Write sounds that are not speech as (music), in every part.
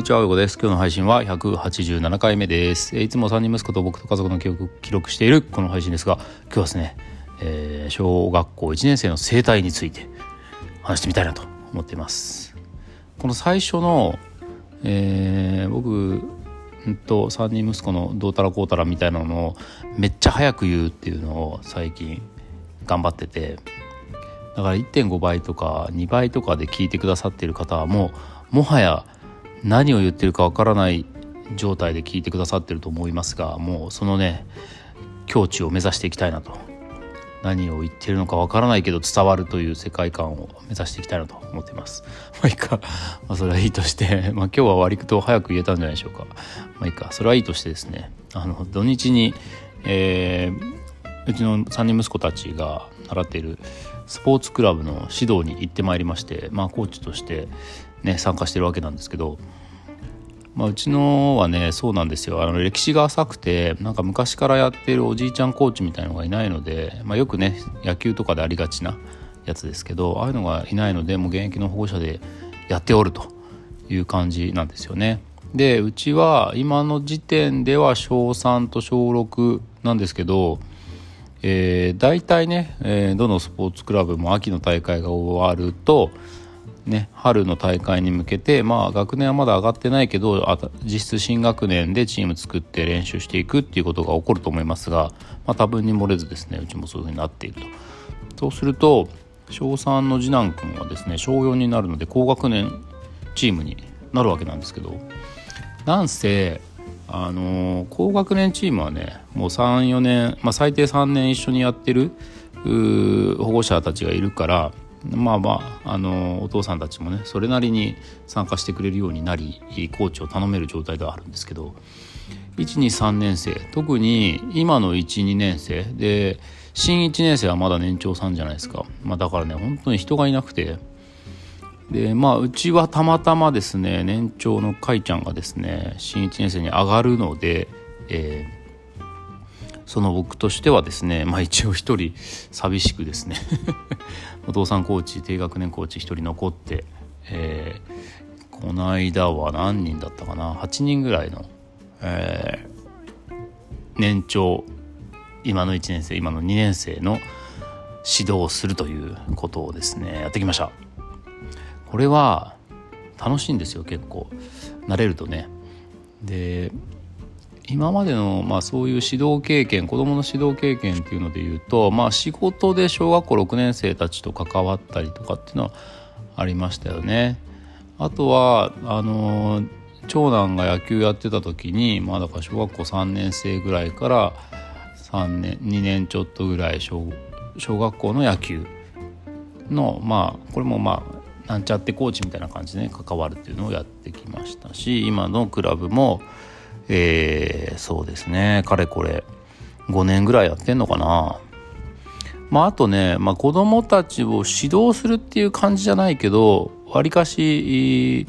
にちは、うごです。今日の配信は187回目です。いつも3人息子と僕と家族の記憶記録しているこの配信ですが、今日はですね、えー、小学校1年生の生態について話してみたいなと思っています。この最初の、えー、僕と3人息子のどうたらこうたらみたいなのをめっちゃ早く言うっていうのを最近頑張っててだから1.5倍とか2倍とかで聞いてくださっている方はもうもはや何を言ってるかわからない状態で聞いてくださってると思いますがもうそのね境地を目指していきたいなと何を言ってるのかわからないけど伝わるという世界観を目指していきたいなと思っています。まあいいか、まあ、それはいいとして、(laughs) まあ今日は割と早く言えたんじゃないでしょうか。まあいいか、それはいいとしてですね、あの土日に、えー、うちの3人息子たちが習っているスポーツクラブの指導に行ってまいりまして、まあ、コーチとしてね参加してるわけなんですけど、まあ、うちのはねそうなんですよあの歴史が浅くてなんか昔からやってるおじいちゃんコーチみたいのがいないので、まあ、よくね野球とかでありがちなやつですけどああいうのがいないのでもう現役の保護者でやっておるという感じなんですよね。でうちは今の時点では小3と小6なんですけど、えー、大体ね、えー、どのスポーツクラブも秋の大会が終わるとね、春の大会に向けて、まあ、学年はまだ上がってないけど実質新学年でチーム作って練習していくっていうことが起こると思いますが、まあ、多分に漏れずですねうちもそういうふうになっていると。そうすると小3の次男君はですね小4になるので高学年チームになるわけなんですけどなんせあの、高学年チームはねもう34年、まあ、最低3年一緒にやってる保護者たちがいるからまあまああのお父さんたちもねそれなりに参加してくれるようになりコーチを頼める状態ではあるんですけど123年生特に今の12年生で新1年生はまだ年長さんじゃないですか、まあ、だからね本当に人がいなくてでまあうちはたまたまですね年長のかいちゃんがですね新1年生に上がるので、えーその僕としてはですね、まあ、一応一人寂しくですね (laughs) お父さんコーチ低学年コーチ一人残って、えー、この間は何人だったかな8人ぐらいの、えー、年長今の1年生今の2年生の指導をするということをですねやってきました。これは楽しいんですよ結構慣れるとねで今までの、まあ、そういう指導経験子どもの指導経験っていうのでいうと、まあ、仕事で小学校6年生たちと関わったりとかっていうのはありましたよね。あとはあの長男が野球やってた時にまあだから小学校3年生ぐらいから3年2年ちょっとぐらい小小学校の野球のまあこれもまあなんちゃってコーチみたいな感じでね関わるっていうのをやってきましたし今のクラブもえー、そうですねかれこれ5年ぐらいやってんのかな。まああとね、まあ、子供たちを指導するっていう感じじゃないけどわりかし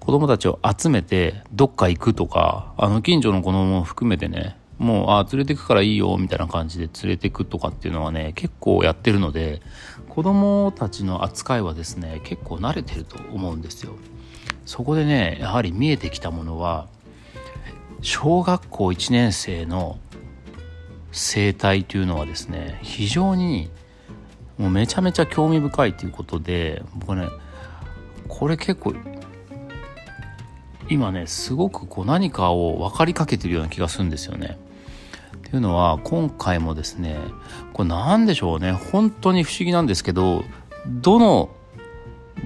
子供たちを集めてどっか行くとかあの近所の子供も含めてねもうあ連れてくからいいよみたいな感じで連れてくとかっていうのはね結構やってるので子供たちの扱いはですね結構慣れてると思うんですよそこでねやはり見えてきたものは小学校1年生の生態というのはですね非常にもうめちゃめちゃ興味深いということで僕ねこれ結構今ねすごくこう何かを分かりかけてるような気がするんですよね。っていうのは今回もですねこれ何でしょうね本当に不思議なんですけどどの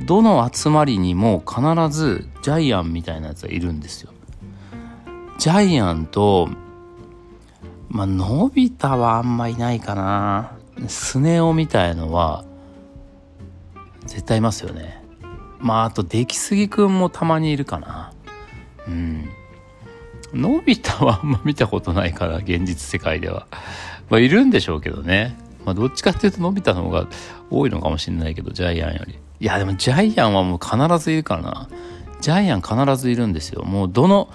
どの集まりにも必ずジャイアンみたいなやつがいるんですよ。ジャイアンと、まあ、のび太はあんまいないかな。スネ夫みたいのは、絶対いますよね。まあ、あと、出来すぎくんもたまにいるかな。うん。のび太はあんま見たことないから、現実世界では。まあ、いるんでしょうけどね。まあ、どっちかっていうと、のび太の方が多いのかもしれないけど、ジャイアンより。いや、でもジャイアンはもう必ずいるからな。ジャイアン必ずいるんですよ。もう、どの、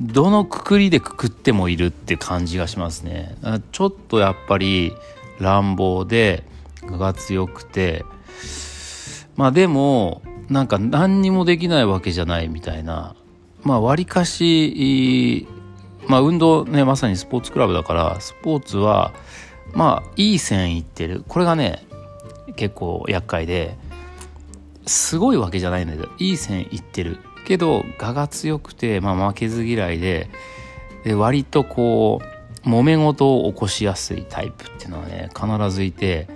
どのくくりでくくってもいるって感じがしますねちょっとやっぱり乱暴で我が強くてまあでもなんか何にもできないわけじゃないみたいなまあわりかしまあ運動ねまさにスポーツクラブだからスポーツはまあいい線いってる。これがね結構厄介ですごいわけじゃないんだけどいい線いってる。けど我が強くて、まあ、負けず嫌いでで割とこう揉め事を起こしやすいタイプっていうのはね必ずいて、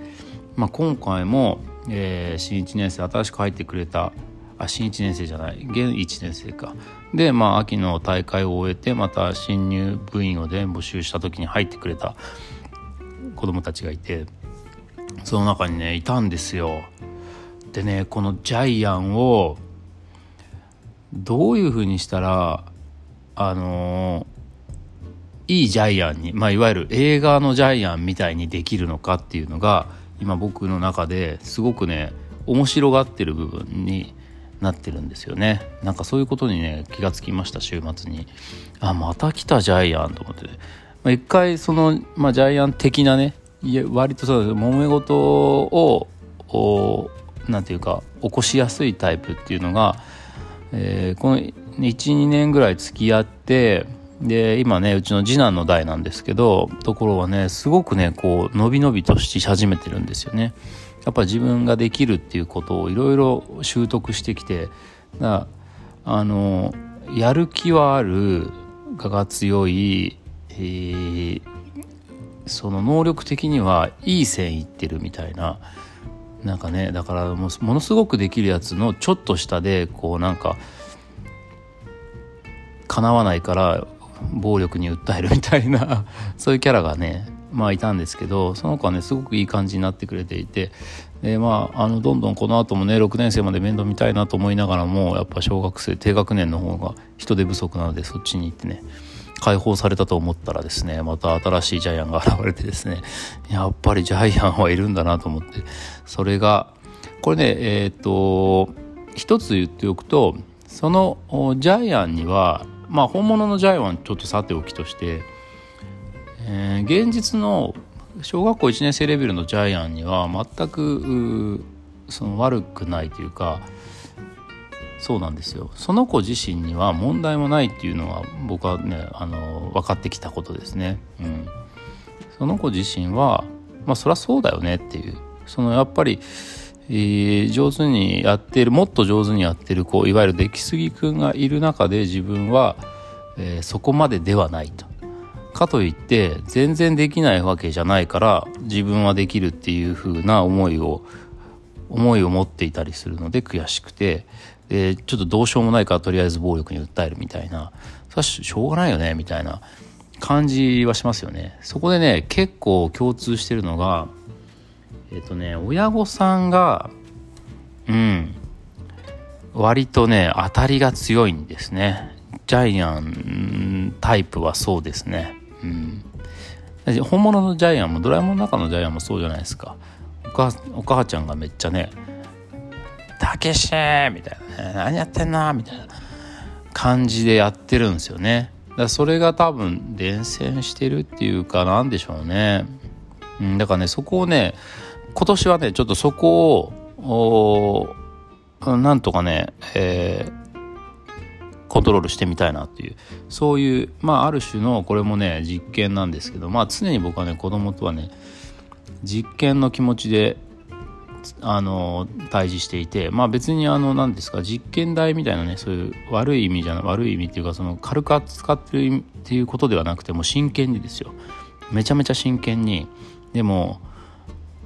まあ、今回も、えー、新1年生新しく入ってくれたあ新1年生じゃない現1年生かでまあ秋の大会を終えてまた新入部員をで募集した時に入ってくれた子供たちがいてその中にねいたんですよ。でねこのジャイアンをどういうふうにしたらあの、いいジャイアンに、まあ、いわゆる映画のジャイアンみたいにできるのかっていうのが今僕の中ですごくね面白がってる部分になってるんですよね。なんかそういうことにね気がつきました週末に。あまた来たジャイアンと思って、まあ、一回その、まあ、ジャイアン的なねいや割とそうです。揉め事を何て言うか起こしやすいタイプっていうのが、えー、この12年ぐらい付き合ってで今ねうちの次男の代なんですけどところはねすごくねこう伸び伸びとし始めてるんですよね。やっぱ自分ができるっていうことをいろいろ習得してきてだあのやる気はある我が強い、えー、その能力的にはいい線いってるみたいななんかねだからものすごくできるやつのちょっと下でこうなんか叶わないから暴力に訴えるみたいなそういうキャラがねまあいたんですけどその子はねすごくいい感じになってくれていてでまああのどんどんこの後もね6年生まで面倒見たいなと思いながらもやっぱ小学生低学年の方が人手不足なのでそっちに行ってね解放されたと思ったらですねまた新しいジャイアンが現れてですねやっぱりジャイアンはいるんだなと思ってそれがこれねえっ、と一つ言っておくとそのジャイアンにはまあ本物のジャイアンちょっとさておきとして、えー、現実の小学校1年生レベルのジャイアンには全くその悪くないというかそうなんですよその子自身には問題もないっていうのは僕はねあの分かってきたことですね。うん、その子自身はまあそりゃそうだよねっていうそのやっぱり、えー、上手にやってるもっと上手にやってる子いわゆる出来すぎくんがいる中で自分は、えー、そこまでではないと。かといって全然できないわけじゃないから自分はできるっていう風な思いを思いを持っていたりするので悔しくて。でちょっとどうしようもないからとりあえず暴力に訴えるみたいな。それはしょうがないよねみたいな。感じはしますよね。そこでね結構共通してるのがえっ、とね親御さんがうん。割とね当たりが強いんですね。ジャイアンタイプはそうですね。うん。本物のジャイアンもドラえもんの中のジャイアンもそうじゃないですか。お母お母ちゃんがめっちゃねたけしみたいなね何やってんなみたいな感じでやってるんですよね。だそれが多分伝染してるっていうかなんでしょうね、うん、だからねそこをね今年はねちょっとそこをなんとかね、えー、コントロールしてみたいなっていう。そういうまあある種のこれもね実験なんですけどまあ常に僕はね子供とはね実験の気持ちであの対峙していてまあ別にあの何ですか実験台みたいなねそういう悪い意味じゃない悪い意味っていうかその軽く扱ってるっていうことではなくてもう真剣にですよ。めちゃめちゃ真剣に。でも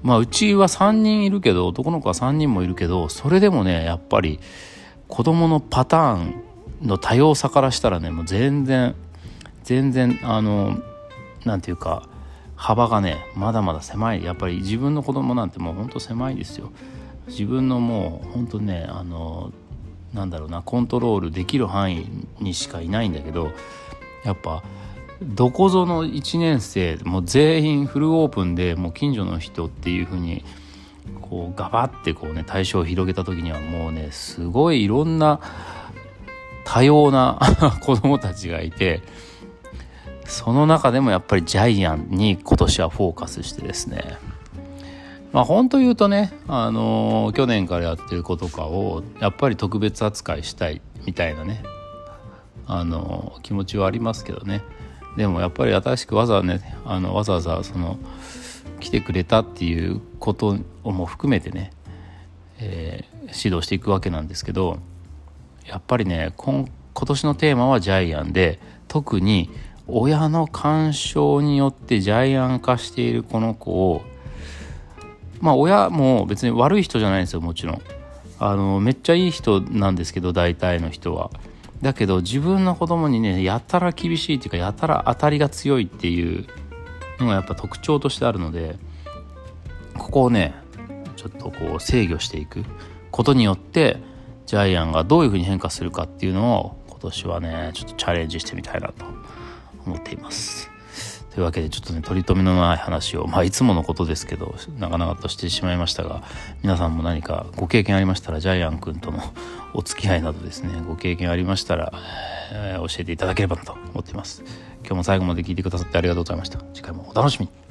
まあうちは3人いるけど男の子は3人もいるけどそれでもねやっぱり子供のパターンの多様さからしたらねもう全然全然あの何て言うか幅がねまだまだ狭い。やっぱり自分の子供なんてもうほんと狭いですよ。自分のもうほんとねあのなんだろうなコントロールできる範囲にしかいないんだけどやっぱどこぞの1年生もう全員フルオープンでもう近所の人っていう風にこうガバッてこうね対象を広げた時にはもうねすごいいろんな多様な (laughs) 子供たちがいてその中でもやっぱりジャイアンに今年はフォーカスしてですね。まあ本当言うとね、あのー、去年からやってる子とかをやっぱり特別扱いしたいみたいなねあの気持ちはありますけどね。でもやっぱり新しくわざわざねあのわざわざその来てくれたっていうことをも含めてね、えー、指導していくわけなんですけどやっぱりね今今年のテーマはジャイアンで特に親の干渉によってジャイアン化しているこの子をまあ親も別に悪い人じゃないんですよもちろん。あのめっちゃいい人なんですけど大体の人は。だけど自分の子供にねやたら厳しいっていうかやたら当たりが強いっていうのがやっぱ特徴としてあるのでここをねちょっとこう制御していくことによってジャイアンがどういうふうに変化するかっていうのを今年はねちょっとチャレンジしてみたいなと思っています。というわけでちょっとね取り留めのない話をまあいつものことですけど長々としてしまいましたが皆さんも何かご経験ありましたらジャイアン君とのお付き合いなどですねご経験ありましたら、えー、教えていただければなと思っています。今日も最後まで聞いてくださってありがとうございました。次回もお楽しみに。